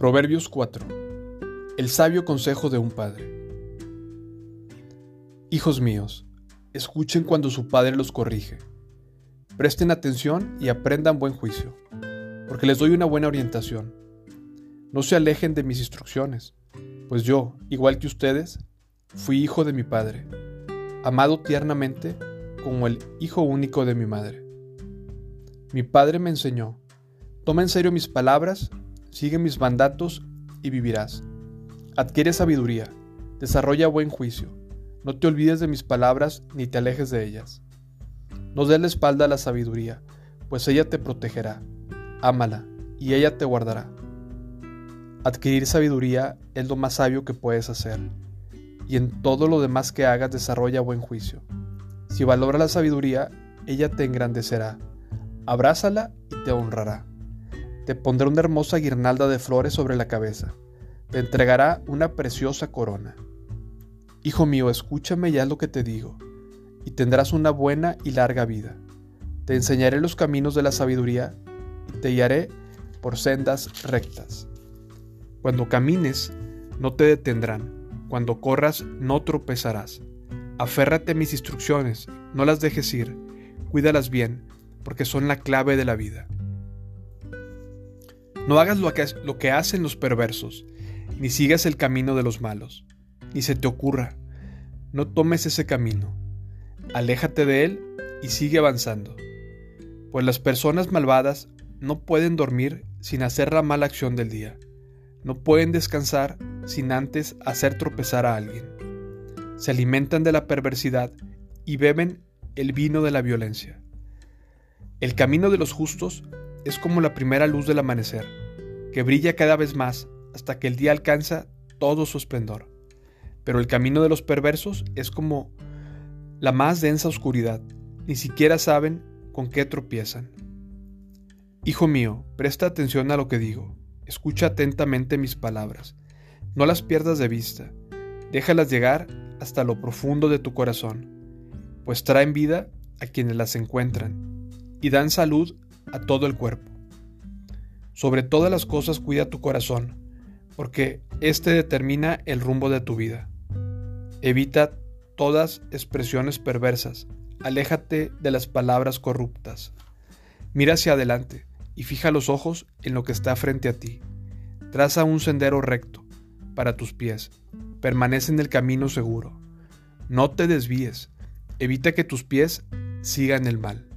Proverbios 4. El sabio consejo de un padre. Hijos míos, escuchen cuando su padre los corrige. Presten atención y aprendan buen juicio, porque les doy una buena orientación. No se alejen de mis instrucciones, pues yo, igual que ustedes, fui hijo de mi padre, amado tiernamente como el hijo único de mi madre. Mi padre me enseñó, toma en serio mis palabras Sigue mis mandatos y vivirás. Adquiere sabiduría, desarrolla buen juicio. No te olvides de mis palabras ni te alejes de ellas. No des la espalda a la sabiduría, pues ella te protegerá. Ámala, y ella te guardará. Adquirir sabiduría es lo más sabio que puedes hacer, y en todo lo demás que hagas desarrolla buen juicio. Si valora la sabiduría, ella te engrandecerá. Abrázala y te honrará. Te pondrá una hermosa guirnalda de flores sobre la cabeza. Te entregará una preciosa corona. Hijo mío, escúchame ya lo que te digo, y tendrás una buena y larga vida. Te enseñaré los caminos de la sabiduría y te guiaré por sendas rectas. Cuando camines, no te detendrán. Cuando corras, no tropezarás. Aférrate a mis instrucciones, no las dejes ir. Cuídalas bien, porque son la clave de la vida. No hagas lo que, lo que hacen los perversos, ni sigas el camino de los malos, ni se te ocurra. No tomes ese camino. Aléjate de él y sigue avanzando. Pues las personas malvadas no pueden dormir sin hacer la mala acción del día. No pueden descansar sin antes hacer tropezar a alguien. Se alimentan de la perversidad y beben el vino de la violencia. El camino de los justos es como la primera luz del amanecer, que brilla cada vez más hasta que el día alcanza todo su esplendor. Pero el camino de los perversos es como la más densa oscuridad, ni siquiera saben con qué tropiezan. Hijo mío, presta atención a lo que digo, escucha atentamente mis palabras, no las pierdas de vista, déjalas llegar hasta lo profundo de tu corazón, pues traen vida a quienes las encuentran y dan salud a todo el cuerpo. Sobre todas las cosas cuida tu corazón, porque éste determina el rumbo de tu vida. Evita todas expresiones perversas, aléjate de las palabras corruptas. Mira hacia adelante y fija los ojos en lo que está frente a ti. Traza un sendero recto para tus pies. Permanece en el camino seguro. No te desvíes. Evita que tus pies sigan el mal.